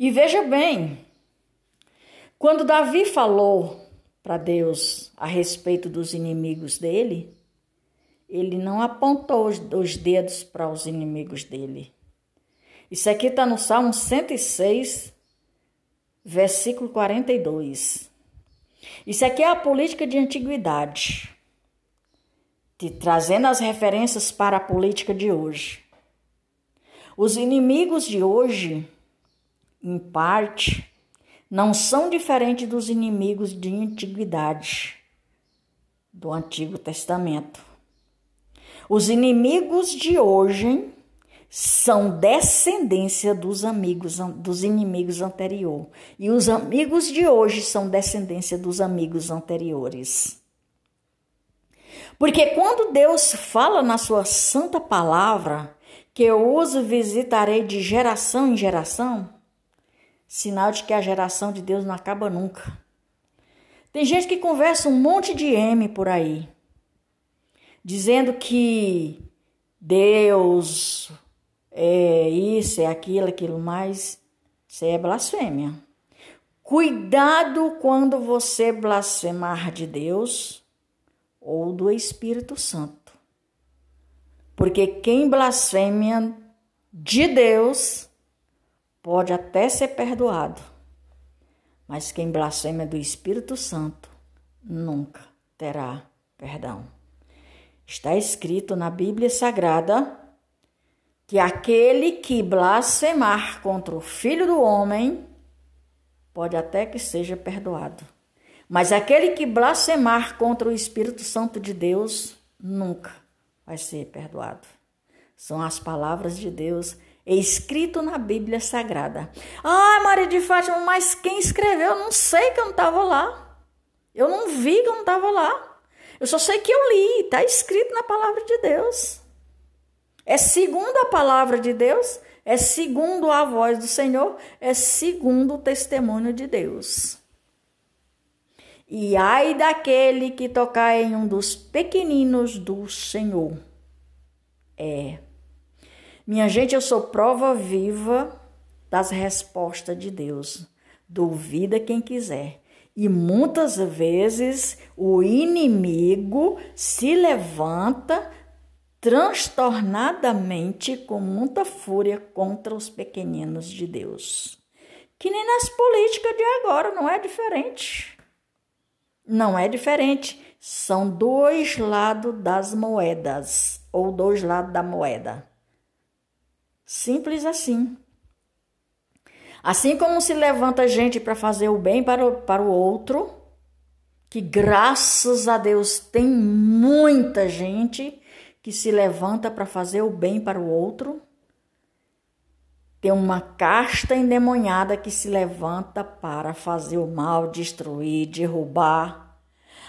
E veja bem, quando Davi falou para Deus a respeito dos inimigos dele, ele não apontou os dedos para os inimigos dele. Isso aqui está no Salmo 106, versículo 42. Isso aqui é a política de antiguidade, te trazendo as referências para a política de hoje. Os inimigos de hoje, em parte, não são diferentes dos inimigos de antiguidade do Antigo Testamento. Os inimigos de hoje são descendência dos amigos dos inimigos anteriores e os amigos de hoje são descendência dos amigos anteriores. Porque quando Deus fala na sua santa palavra que eu os visitarei de geração em geração, sinal de que a geração de Deus não acaba nunca. Tem gente que conversa um monte de M por aí dizendo que Deus é isso, é aquilo, aquilo mais. Isso é blasfêmia. Cuidado quando você blasfemar de Deus ou do Espírito Santo. Porque quem blasfêmia de Deus pode até ser perdoado, mas quem blasfema do Espírito Santo nunca terá perdão. Está escrito na Bíblia Sagrada que aquele que blasfemar contra o Filho do Homem pode até que seja perdoado. Mas aquele que blasfemar contra o Espírito Santo de Deus nunca vai ser perdoado. São as palavras de Deus escrito na Bíblia Sagrada. Ah, Maria de Fátima, mas quem escreveu? Eu não sei que eu não estava lá. Eu não vi que eu não estava lá. Eu só sei que eu li, está escrito na palavra de Deus. É segundo a palavra de Deus, é segundo a voz do Senhor, é segundo o testemunho de Deus. E ai daquele que tocar em um dos pequeninos do Senhor. É. Minha gente, eu sou prova viva das respostas de Deus. Duvida quem quiser. E muitas vezes o inimigo se levanta transtornadamente com muita fúria contra os pequeninos de Deus. Que nem nas políticas de agora, não é diferente. Não é diferente. São dois lados das moedas, ou dois lados da moeda. Simples assim. Assim como se levanta gente para fazer o bem para o, para o outro, que graças a Deus tem muita gente que se levanta para fazer o bem para o outro. Tem uma casta endemoniada que se levanta para fazer o mal, destruir, derrubar.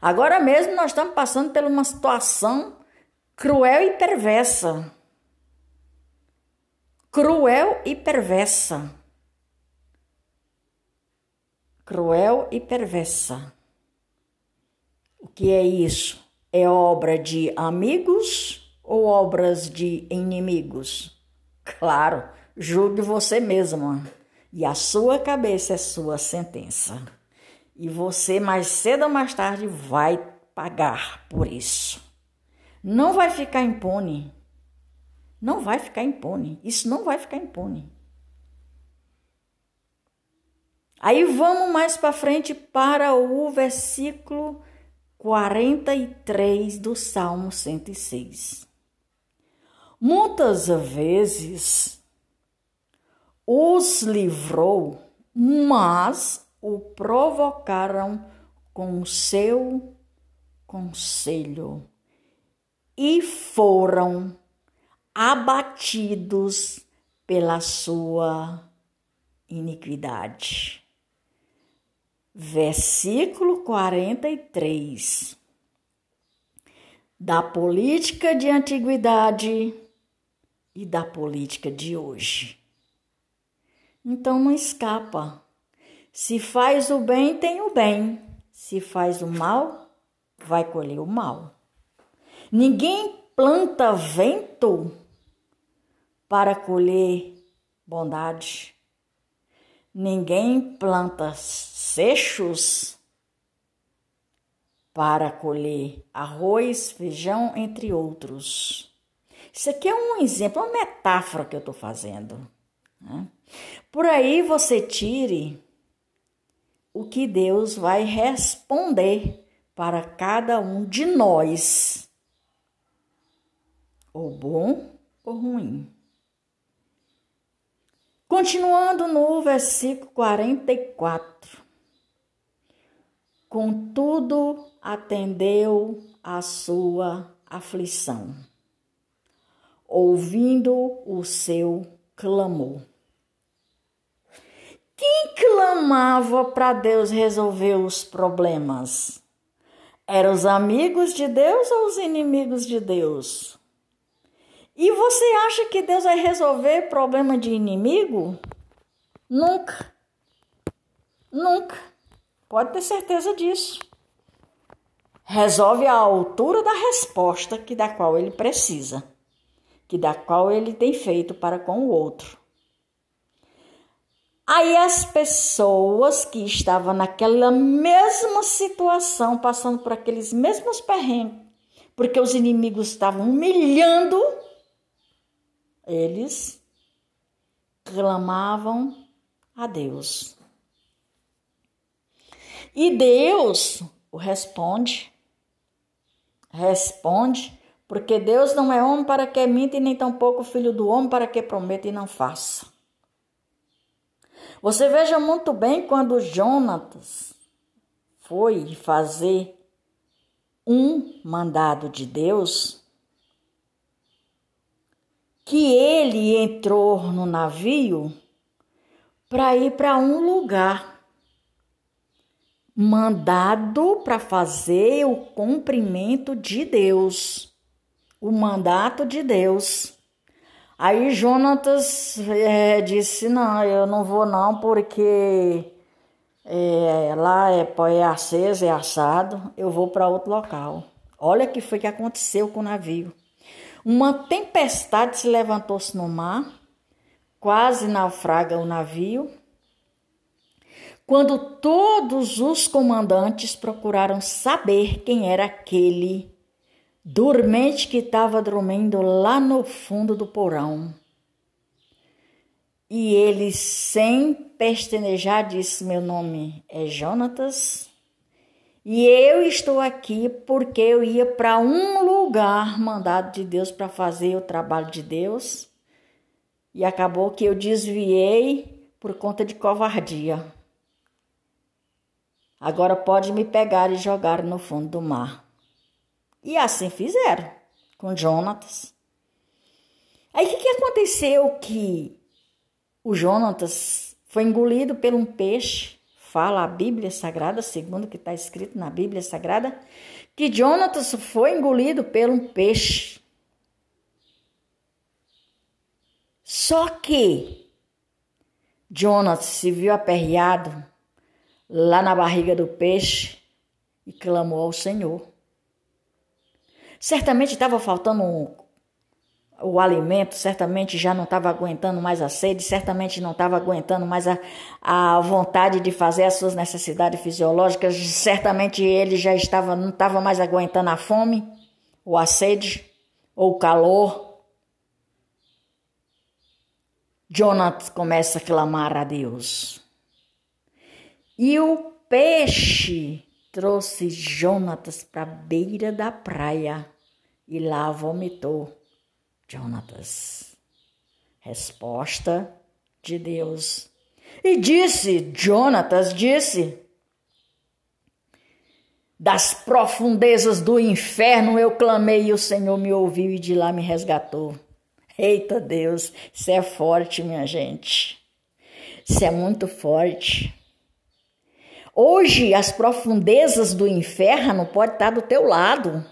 Agora mesmo nós estamos passando por uma situação cruel e perversa. Cruel e perversa cruel e perversa. O que é isso? É obra de amigos ou obras de inimigos? Claro, julgue você mesma. E a sua cabeça é sua sentença. E você, mais cedo ou mais tarde, vai pagar por isso. Não vai ficar impune. Não vai ficar impune. Isso não vai ficar impune. Aí vamos mais para frente para o versículo 43 do Salmo 106. Muitas vezes os livrou, mas o provocaram com seu conselho e foram abatidos pela sua iniquidade versículo 43 da política de antiguidade e da política de hoje. Então não escapa. Se faz o bem, tem o bem. Se faz o mal, vai colher o mal. Ninguém planta vento para colher bondade. ninguém planta seixos para colher arroz, feijão, entre outros. Isso aqui é um exemplo, uma metáfora que eu estou fazendo. Né? Por aí você tire o que Deus vai responder para cada um de nós, ou bom ou ruim. Continuando no versículo 44. Contudo, atendeu a sua aflição, ouvindo o seu clamor. Quem clamava para Deus resolver os problemas? Eram os amigos de Deus ou os inimigos de Deus? E você acha que Deus vai resolver problema de inimigo? Nunca. Nunca. Pode ter certeza disso. Resolve a altura da resposta que da qual ele precisa, que da qual ele tem feito para com o outro. Aí as pessoas que estavam naquela mesma situação, passando por aqueles mesmos perrengues, porque os inimigos estavam humilhando eles clamavam a Deus. E Deus o responde. Responde, porque Deus não é homem para que minta, e nem tampouco filho do homem para que prometa e não faça. Você veja muito bem quando Jonatas foi fazer um mandado de Deus, que ele entrou no navio para ir para um lugar mandado para fazer o cumprimento de Deus, o mandato de Deus. Aí Jonatas é, disse: Não, eu não vou não, porque é, lá é, é aceso, é assado, eu vou para outro local. Olha que foi que aconteceu com o navio. Uma tempestade se levantou-se no mar, quase naufraga o navio. Quando todos os comandantes procuraram saber quem era aquele dormente que estava dormindo lá no fundo do porão. E ele, sem pestanejar, disse: Meu nome é Jonatas e eu estou aqui porque eu ia para um lugar mandado de Deus para fazer o trabalho de Deus. E acabou que eu desviei por conta de covardia. Agora pode me pegar e jogar no fundo do mar. E assim fizeram com Jonatas. Aí o que, que aconteceu que o Jonatas foi engolido por um peixe fala a Bíblia Sagrada, segundo o que está escrito na Bíblia Sagrada, que Jonatas foi engolido por um peixe. Só que Jonatas se viu aperreado lá na barriga do peixe e clamou ao Senhor. Certamente estava faltando um o alimento, certamente já não estava aguentando mais a sede, certamente não estava aguentando mais a, a vontade de fazer as suas necessidades fisiológicas, certamente ele já estava, não estava mais aguentando a fome, ou a sede, ou o calor. Jonathan começa a clamar a Deus. E o peixe trouxe Jonatas para a beira da praia e lá vomitou. Jonatas. Resposta de Deus. E disse, Jonatas disse: Das profundezas do inferno eu clamei e o Senhor me ouviu e de lá me resgatou. Eita Deus, isso é forte, minha gente. Isso é muito forte. Hoje as profundezas do inferno podem estar do teu lado.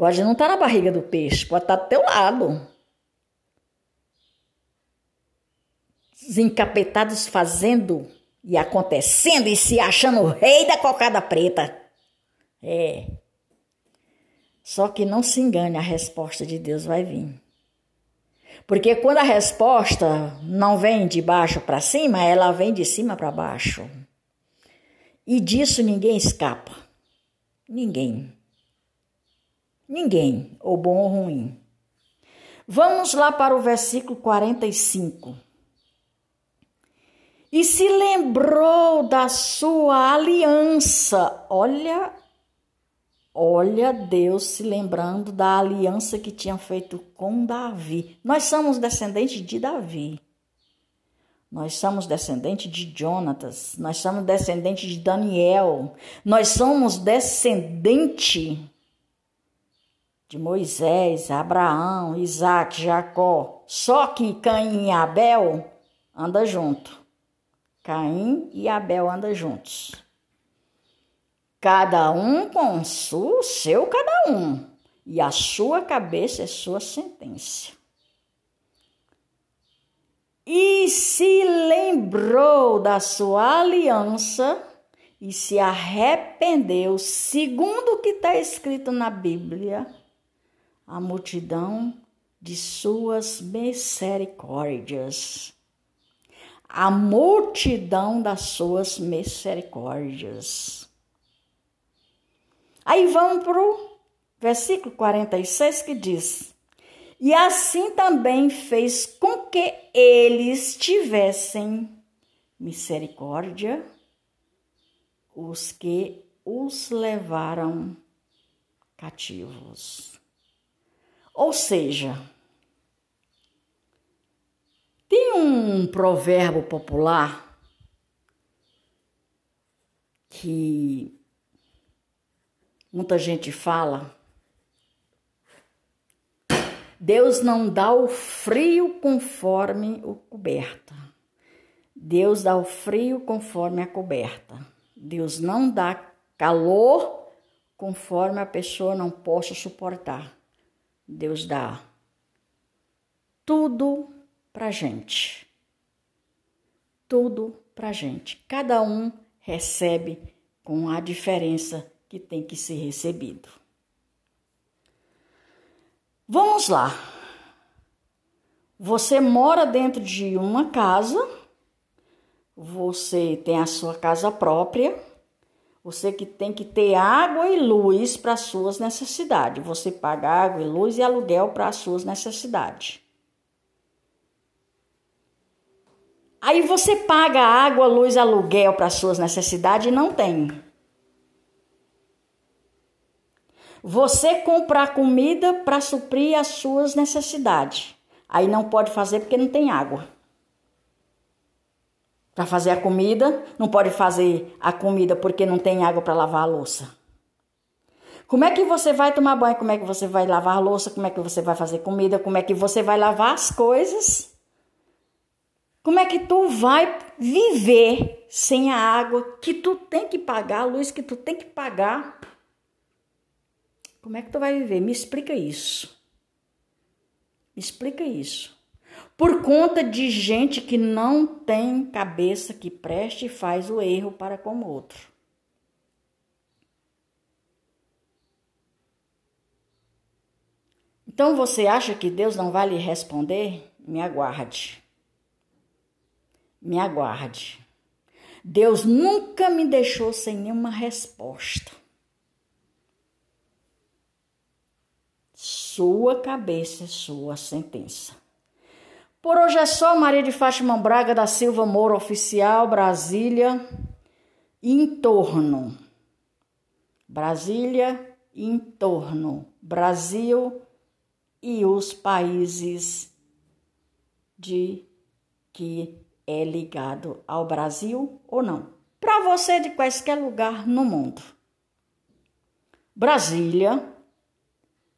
Pode não estar tá na barriga do peixe, pode estar tá do teu lado. Os encapetados fazendo e acontecendo e se achando o rei da cocada preta. É. Só que não se engane, a resposta de Deus vai vir. Porque quando a resposta não vem de baixo para cima, ela vem de cima para baixo. E disso ninguém escapa. Ninguém. Ninguém, ou bom ou ruim. Vamos lá para o versículo 45. E se lembrou da sua aliança. Olha Olha Deus se lembrando da aliança que tinha feito com Davi. Nós somos descendentes de Davi. Nós somos descendentes de Jonatas. Nós somos descendentes de Daniel. Nós somos descendentes de Moisés, Abraão, Isaac, Jacó. Só que Caim e Abel andam juntos. Caim e Abel andam juntos. Cada um com o seu cada um, e a sua cabeça é sua sentença. E se lembrou da sua aliança e se arrependeu, segundo o que está escrito na Bíblia, a multidão de suas misericórdias. A multidão das suas misericórdias. Aí vamos para o versículo 46 que diz: E assim também fez com que eles tivessem misericórdia os que os levaram cativos. Ou seja, tem um provérbio popular que Muita gente fala. Deus não dá o frio conforme o coberta. Deus dá o frio conforme a coberta. Deus não dá calor conforme a pessoa não possa suportar. Deus dá tudo pra gente. Tudo pra gente. Cada um recebe com a diferença que tem que ser recebido. Vamos lá. Você mora dentro de uma casa, você tem a sua casa própria, você que tem que ter água e luz para as suas necessidades. Você paga água e luz e aluguel para as suas necessidades. Aí você paga água, luz, aluguel para as suas necessidades e não tem. Você comprar comida para suprir as suas necessidades. Aí não pode fazer porque não tem água. Para fazer a comida, não pode fazer a comida porque não tem água para lavar a louça. Como é que você vai tomar banho? Como é que você vai lavar a louça? Como é que você vai fazer comida? Como é que você vai lavar as coisas? Como é que tu vai viver sem a água que tu tem que pagar, a luz que tu tem que pagar? Como é que tu vai viver? Me explica isso. Me explica isso. Por conta de gente que não tem cabeça que preste e faz o erro para com o outro. Então você acha que Deus não vai lhe responder? Me aguarde. Me aguarde. Deus nunca me deixou sem nenhuma resposta. Sua cabeça, sua sentença. Por hoje é só Maria de Fátima Braga da Silva Moura Oficial, Brasília, em torno. Brasília, em torno. Brasil e os países de que é ligado ao Brasil ou não. Para você de qualquer lugar no mundo. Brasília,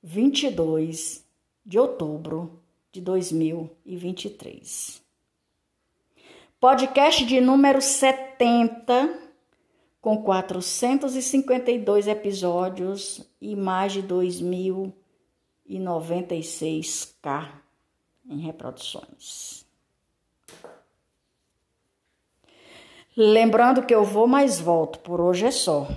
22 de outubro de 2023. Podcast de número 70, com 452 episódios e mais de 2.096k em reproduções. Lembrando que eu vou mais volto, por hoje é só.